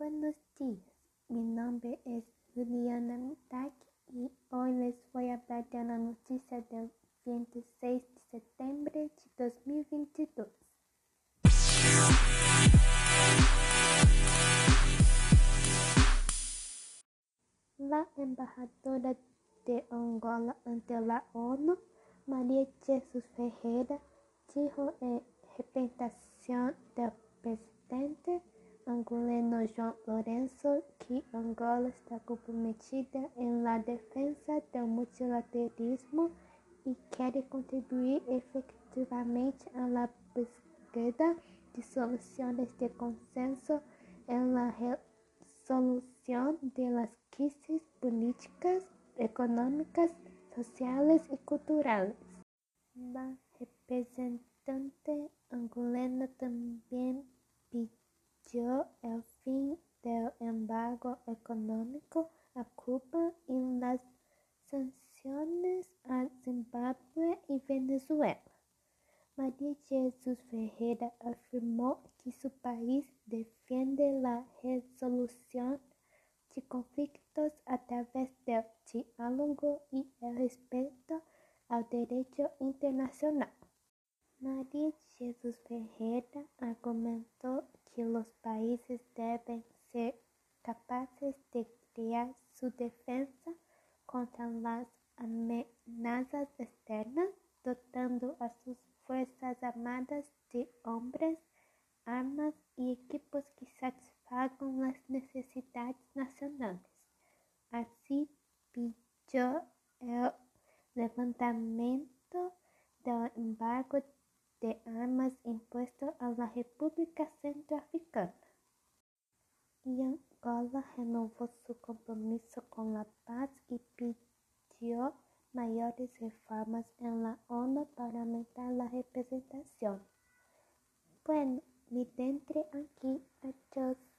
Buenos días, mi nombre es Juliana Mitak y hoy les voy a hablar de una noticia del 26 de septiembre de 2022. La embajadora de Angola ante la ONU, María Jesús Ferreira, dijo en representación del presidente angolano João Lourenço que Angola está comprometida em la defesa do multilateralismo e quer contribuir efetivamente a la búsqueda de soluções de consenso em la resolução de las crisis políticas, económicas, sociales y culturales. La representante angolana también pidió el fin del embargo económico a Cuba y las sanciones a Zimbabue y Venezuela. María Jesús Ferreira afirmó que su país defiende la resolución de conflictos a través del diálogo y el respeto al derecho internacional. Jesus Ferreira argumentou que os países devem ser capazes de criar sua defesa contra as ameaças externas, dotando as suas forças armadas de homens, armas e equipos que satisfagam as necessidades nacionais. Assim, pediu o levantamento do embargo de armas impuesto a la República Centroafricana. Y Angola renovó su compromiso con la paz y pidió mayores reformas en la ONU para aumentar la representación. Bueno, me dentre aquí. Adiós.